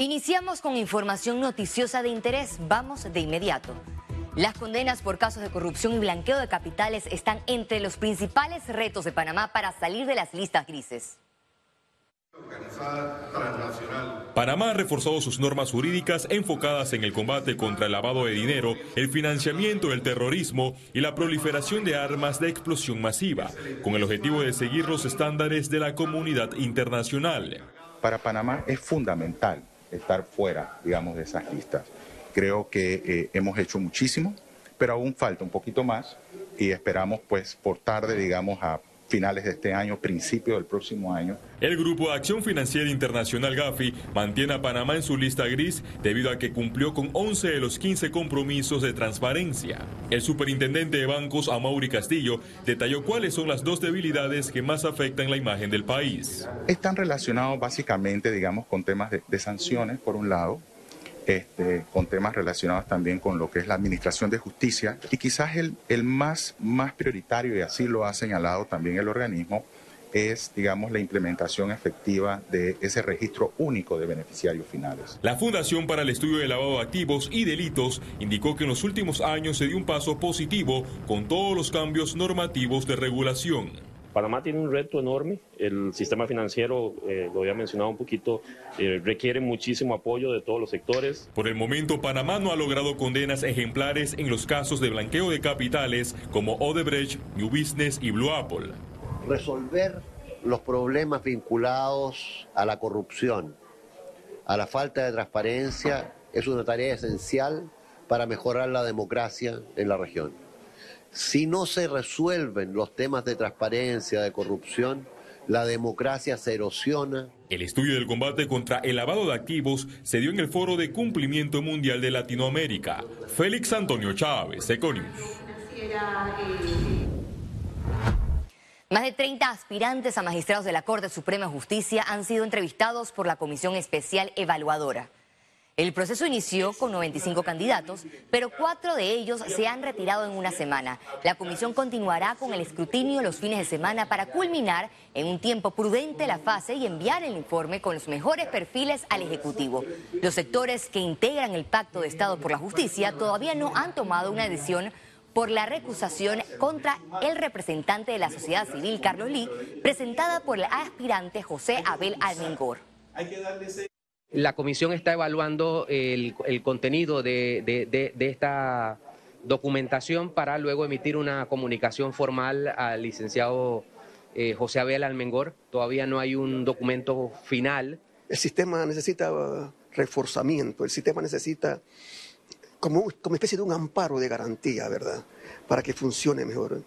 Iniciamos con información noticiosa de interés. Vamos de inmediato. Las condenas por casos de corrupción y blanqueo de capitales están entre los principales retos de Panamá para salir de las listas grises. Panamá ha reforzado sus normas jurídicas enfocadas en el combate contra el lavado de dinero, el financiamiento del terrorismo y la proliferación de armas de explosión masiva, con el objetivo de seguir los estándares de la comunidad internacional. Para Panamá es fundamental estar fuera, digamos, de esas listas. Creo que eh, hemos hecho muchísimo, pero aún falta un poquito más y esperamos, pues, por tarde, digamos, a finales de este año, principio del próximo año. El Grupo de Acción Financiera Internacional GAFI mantiene a Panamá en su lista gris debido a que cumplió con 11 de los 15 compromisos de transparencia. El superintendente de bancos, Amaury Castillo, detalló cuáles son las dos debilidades que más afectan la imagen del país. Están relacionados básicamente, digamos, con temas de, de sanciones, por un lado, este, con temas relacionados también con lo que es la administración de justicia y quizás el, el más, más prioritario, y así lo ha señalado también el organismo, es, digamos, la implementación efectiva de ese registro único de beneficiarios finales. La Fundación para el Estudio de Lavado de Activos y Delitos indicó que en los últimos años se dio un paso positivo con todos los cambios normativos de regulación. Panamá tiene un reto enorme, el sistema financiero, eh, lo había mencionado un poquito, eh, requiere muchísimo apoyo de todos los sectores. Por el momento, Panamá no ha logrado condenas ejemplares en los casos de blanqueo de capitales como Odebrecht, New Business y Blue Apple. Resolver los problemas vinculados a la corrupción, a la falta de transparencia, es una tarea esencial para mejorar la democracia en la región. Si no se resuelven los temas de transparencia, de corrupción, la democracia se erosiona. El estudio del combate contra el lavado de activos se dio en el Foro de Cumplimiento Mundial de Latinoamérica. Félix Antonio Chávez, Econius. Más de 30 aspirantes a magistrados de la Corte Suprema de Justicia han sido entrevistados por la Comisión Especial Evaluadora. El proceso inició con 95 candidatos, pero cuatro de ellos se han retirado en una semana. La comisión continuará con el escrutinio los fines de semana para culminar en un tiempo prudente la fase y enviar el informe con los mejores perfiles al Ejecutivo. Los sectores que integran el Pacto de Estado por la Justicia todavía no han tomado una decisión por la recusación contra el representante de la sociedad civil, Carlos Lee, presentada por el aspirante José Abel Almengor. La comisión está evaluando el, contenido de, esta documentación para luego emitir una comunicación formal al licenciado eh, José Abel Almengor. Todavía no hay un documento final. El sistema necesita reforzamiento, el sistema necesita como, como especie de un amparo de garantía, ¿verdad? Para que funcione mejor.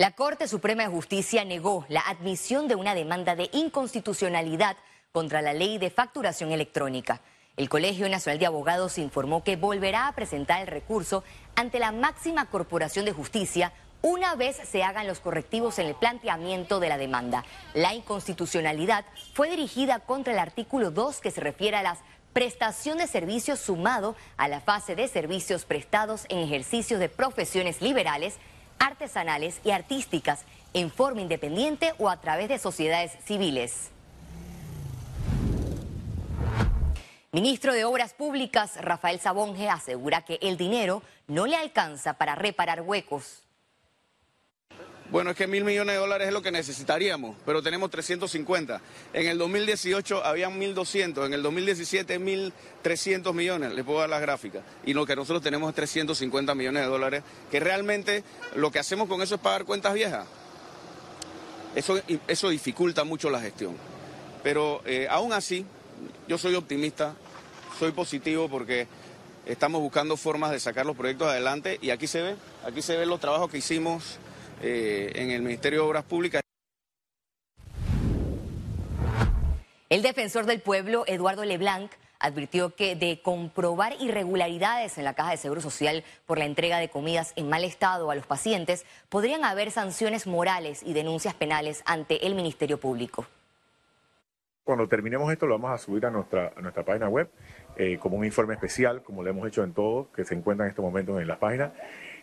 La Corte Suprema de Justicia negó la admisión de una demanda de inconstitucionalidad contra la ley de facturación electrónica. El Colegio Nacional de Abogados informó que volverá a presentar el recurso ante la máxima corporación de justicia una vez se hagan los correctivos en el planteamiento de la demanda. La inconstitucionalidad fue dirigida contra el artículo 2 que se refiere a la prestación de servicios sumado a la fase de servicios prestados en ejercicios de profesiones liberales artesanales y artísticas en forma independiente o a través de sociedades civiles. Ministro de Obras Públicas Rafael Sabonge asegura que el dinero no le alcanza para reparar huecos. Bueno, es que mil millones de dólares es lo que necesitaríamos, pero tenemos 350. En el 2018 habían 1.200, en el 2017 1.300 millones, les puedo dar las gráficas. Y lo que nosotros tenemos es 350 millones de dólares, que realmente lo que hacemos con eso es pagar cuentas viejas. Eso, eso dificulta mucho la gestión. Pero eh, aún así, yo soy optimista, soy positivo porque estamos buscando formas de sacar los proyectos adelante y aquí se ve, aquí se ven los trabajos que hicimos eh, en el Ministerio de Obras Públicas. El defensor del pueblo, Eduardo Leblanc, advirtió que de comprobar irregularidades en la Caja de Seguro Social por la entrega de comidas en mal estado a los pacientes, podrían haber sanciones morales y denuncias penales ante el Ministerio Público. Cuando terminemos esto lo vamos a subir a nuestra, nuestra página web eh, como un informe especial, como lo hemos hecho en todos, que se encuentran en estos momentos en las páginas.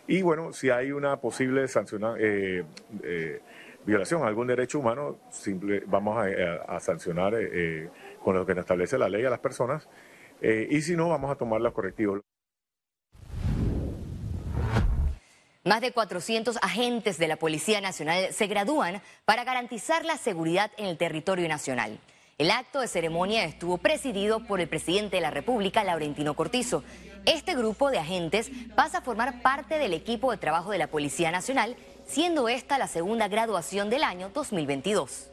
Y bueno, si hay una posible eh, eh, violación a algún derecho humano, simple, vamos a, sancionar con lo que nos establece la ley a las personas y si no, vamos a tomar los correctivos. Más de 400 agentes de la Policía Nacional se gradúan para garantizar la seguridad en el territorio nacional. El acto de ceremonia estuvo presidido por el presidente de la República, Laurentino Cortizo. Este grupo de agentes pasa a formar parte del equipo de trabajo de la Policía Nacional, siendo esta la segunda graduación del año 2022.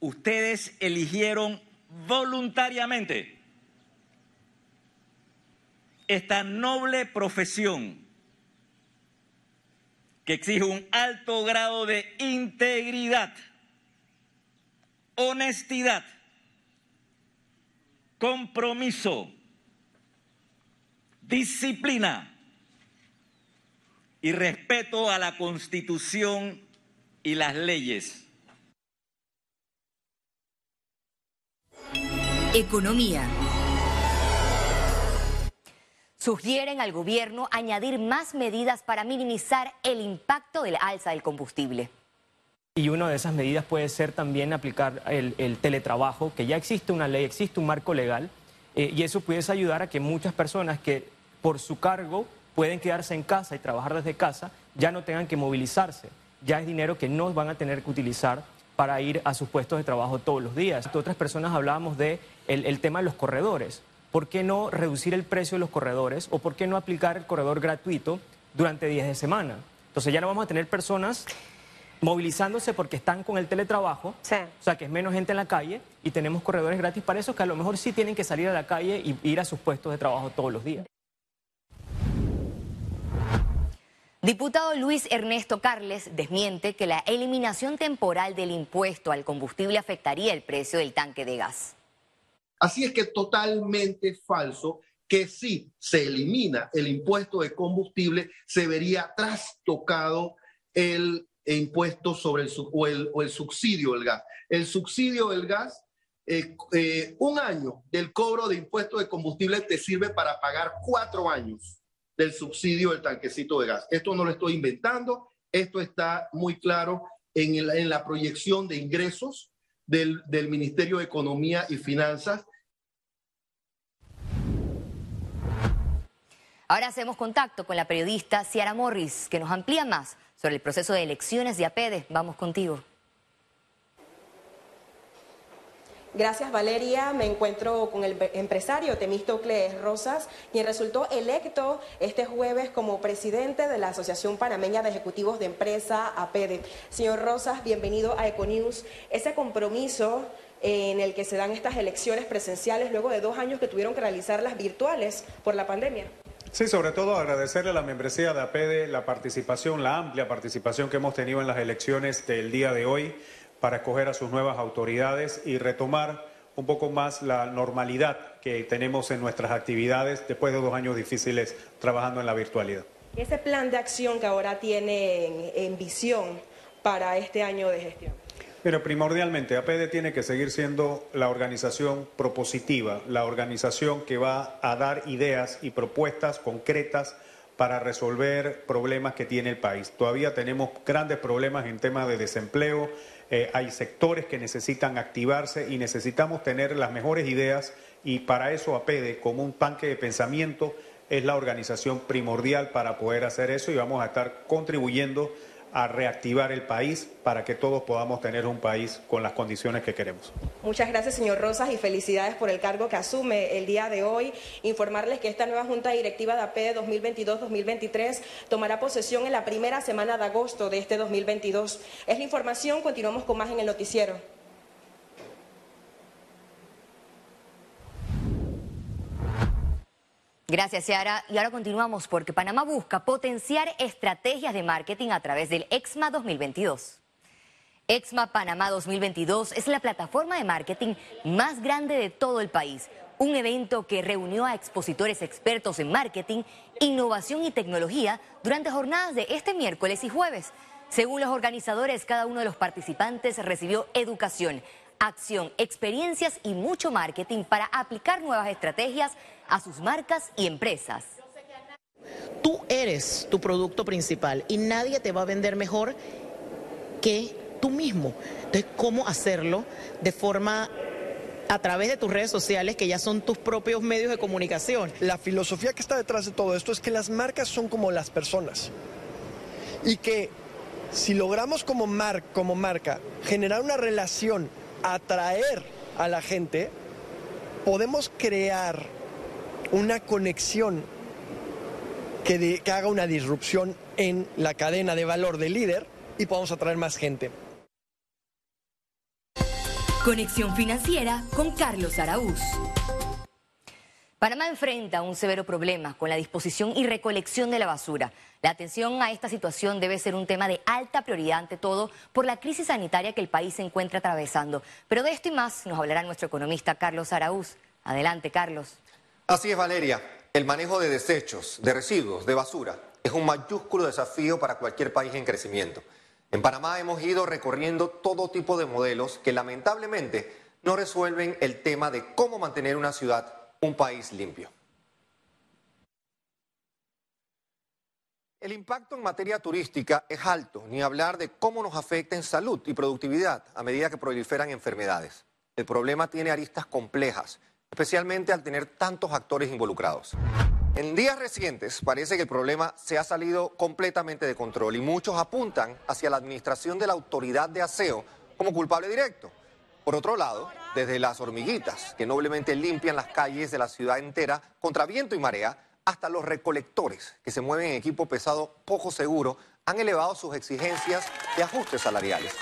Ustedes eligieron voluntariamente esta noble profesión que exige un alto grado de integridad, honestidad, compromiso, disciplina y respeto a la Constitución y las leyes. Economía. Sugieren al gobierno añadir más medidas para minimizar el impacto de la alza del combustible. Y una de esas medidas puede ser también aplicar el, teletrabajo, que ya existe una ley, existe un marco legal, eh, y eso puede ayudar a que muchas personas que por su cargo pueden quedarse en casa y trabajar desde casa, ya no tengan que movilizarse. Ya es dinero que no van a tener que utilizar para ir a sus puestos de trabajo todos los días. Otras personas hablábamos de el tema de los corredores. ¿por qué no reducir el precio de los corredores o por qué no aplicar el corredor gratuito durante días de semana? Entonces ya no vamos a tener personas movilizándose porque están con el teletrabajo, o sea que es menos gente en la calle y tenemos corredores gratis para eso que a lo mejor sí tienen que salir a la calle y ir a sus puestos de trabajo todos los días. Diputado Luis Ernesto Carles desmiente que la eliminación temporal del impuesto al combustible afectaría el precio del tanque de gas. Así es que totalmente falso que si se elimina el impuesto de combustible, se vería trastocado el impuesto sobre el, o el, o el subsidio del gas. El subsidio del gas, eh, eh, un año del cobro de impuesto de combustible te sirve para pagar cuatro años del subsidio del tanquecito de gas. Esto no lo estoy inventando, esto está muy claro en, en la proyección de ingresos del, del Ministerio de Economía y Finanzas. Ahora hacemos contacto con la periodista Ciara Morris, que nos amplía más sobre el proceso de elecciones de APEDE. Vamos contigo. Gracias Valeria, me encuentro con el empresario Temístocles Rosas, quien resultó electo este jueves como presidente de la Asociación Panameña de Ejecutivos de Empresa, APEDE. Señor Rosas, bienvenido a Econews. Ese compromiso en el que se dan estas elecciones presenciales luego de dos años que tuvieron que realizarlas virtuales por la pandemia. Sí, sobre todo agradecerle a la membresía de APEDE la participación, la amplia participación que hemos tenido en las elecciones del día de hoy para escoger a sus nuevas autoridades y retomar un poco más la normalidad que tenemos en nuestras actividades después de dos años difíciles trabajando en la virtualidad. Ese plan de acción que ahora tiene en, visión para este año de gestión. Pero primordialmente, APD tiene que seguir siendo la organización propositiva, la organización que va a dar ideas y propuestas concretas para resolver problemas que tiene el país. Todavía tenemos grandes problemas en temas de desempleo, eh, hay sectores que necesitan activarse y necesitamos tener las mejores ideas y para eso APEDE, como un tanque de pensamiento, es la organización primordial para poder hacer eso y vamos a estar contribuyendo a reactivar el país para que todos podamos tener un país con las condiciones que queremos. Muchas gracias, señor Rosas, y felicidades por el cargo que asume el día de hoy. Informarles que esta nueva Junta Directiva de AP 2022-2023 tomará posesión en la primera semana de agosto de este 2022. Es la información, continuamos con más en el noticiero. Gracias, Ciara. Y ahora continuamos porque Panamá busca potenciar estrategias de marketing a través del EXMA 2022. EXMA Panamá 2022 es la plataforma de marketing más grande de todo el país. Un evento que reunió a expositores expertos en marketing, innovación y tecnología durante jornadas de este miércoles y jueves. Según los organizadores, cada uno de los participantes recibió educación, acción, experiencias y mucho marketing para aplicar nuevas estrategias a sus marcas y empresas. Tú eres tu producto principal y nadie te va a vender mejor que tú mismo. Entonces, ¿cómo hacerlo de forma a través de tus redes sociales, que ya son tus propios medios de comunicación? La filosofía que está detrás de todo esto es que las marcas son como las personas. Y que si logramos como, mar, como marca generar una relación, atraer a la gente, podemos crear una conexión que, haga una disrupción en la cadena de valor del líder y podamos atraer más gente. Conexión financiera con Carlos Araúz. Panamá enfrenta un severo problema con la disposición y recolección de la basura. La atención a esta situación debe ser un tema de alta prioridad ante todo por la crisis sanitaria que el país se encuentra atravesando. Pero de esto y más nos hablará nuestro economista Carlos Araúz. Adelante, Carlos. Así es, Valeria. El manejo de desechos, de residuos, de basura es un mayúsculo desafío para cualquier país en crecimiento. En Panamá hemos ido recorriendo todo tipo de modelos que lamentablemente no resuelven el tema de cómo mantener una ciudad, un país limpio. El impacto en materia turística es alto, ni hablar de cómo nos afecta en salud y productividad a medida que proliferan enfermedades. El problema tiene aristas complejas, especialmente al tener tantos actores involucrados. En días recientes parece que el problema se ha salido completamente de control y muchos apuntan hacia la administración de la autoridad de aseo como culpable directo. Por otro lado, desde las hormiguitas, que noblemente limpian las calles de la ciudad entera contra viento y marea, hasta los recolectores, que se mueven en equipo pesado poco seguro, han elevado sus exigencias de ajustes salariales.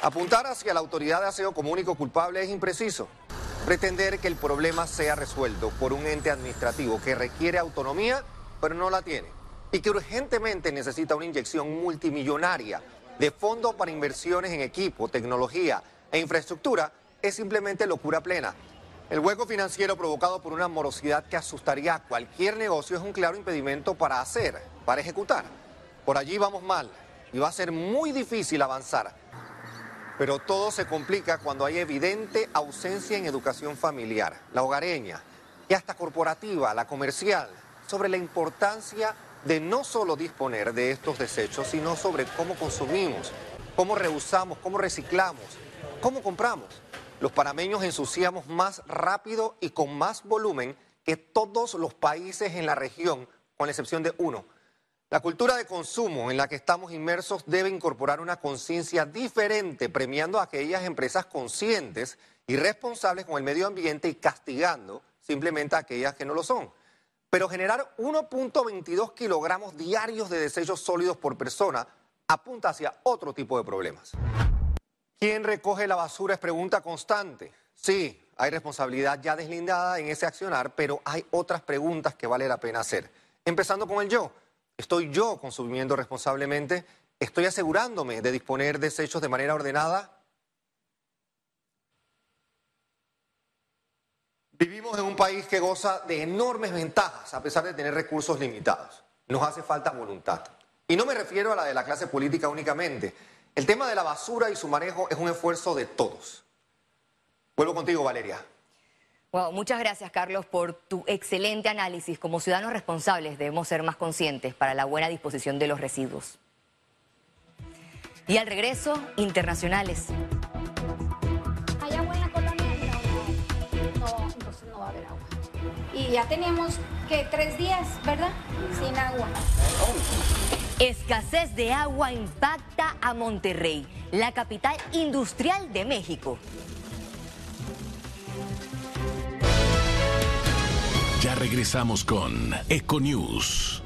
Apuntar hacia la autoridad de aseo como único culpable es impreciso. Pretender que el problema sea resuelto por un ente administrativo que requiere autonomía, pero no la tiene, y que urgentemente necesita una inyección multimillonaria de fondos para inversiones en equipo, tecnología e infraestructura, es simplemente locura plena. El hueco financiero provocado por una morosidad que asustaría a cualquier negocio es un claro impedimento para hacer, para ejecutar. Por allí vamos mal y va a ser muy difícil avanzar. Pero todo se complica cuando hay evidente ausencia en educación familiar, la hogareña y hasta corporativa, la comercial, sobre la importancia de no solo disponer de estos desechos, sino sobre cómo consumimos, cómo reusamos, cómo reciclamos, cómo compramos. Los panameños ensuciamos más rápido y con más volumen que todos los países en la región, con la excepción de uno. La cultura de consumo en la que estamos inmersos debe incorporar una conciencia diferente, premiando a aquellas empresas conscientes y responsables con el medio ambiente y castigando simplemente a aquellas que no lo son. Pero generar 1.22 kilogramos diarios de desechos sólidos por persona apunta hacia otro tipo de problemas. ¿Quién recoge la basura? Es pregunta constante. Sí, hay responsabilidad ya deslindada en ese accionar, pero hay otras preguntas que vale la pena hacer. Empezando con el yo. ¿Estoy yo consumiendo responsablemente? ¿Estoy asegurándome de disponer desechos de manera ordenada? Vivimos en un país que goza de enormes ventajas a pesar de tener recursos limitados. Nos hace falta voluntad. Y no me refiero a la de la clase política únicamente. El tema de la basura y su manejo es un esfuerzo de todos. Vuelvo contigo, Valeria. Wow, muchas gracias, Carlos, por tu excelente análisis. Como ciudadanos responsables debemos ser más conscientes para la buena disposición de los residuos. Y al regreso, internacionales. ¿Hay agua en la colonia? No, entonces no va a haber agua. Y ya teníamos que tres días, ¿verdad? Sin agua. Escasez de agua impacta a Monterrey, la capital industrial de México. Ya regresamos con Econews.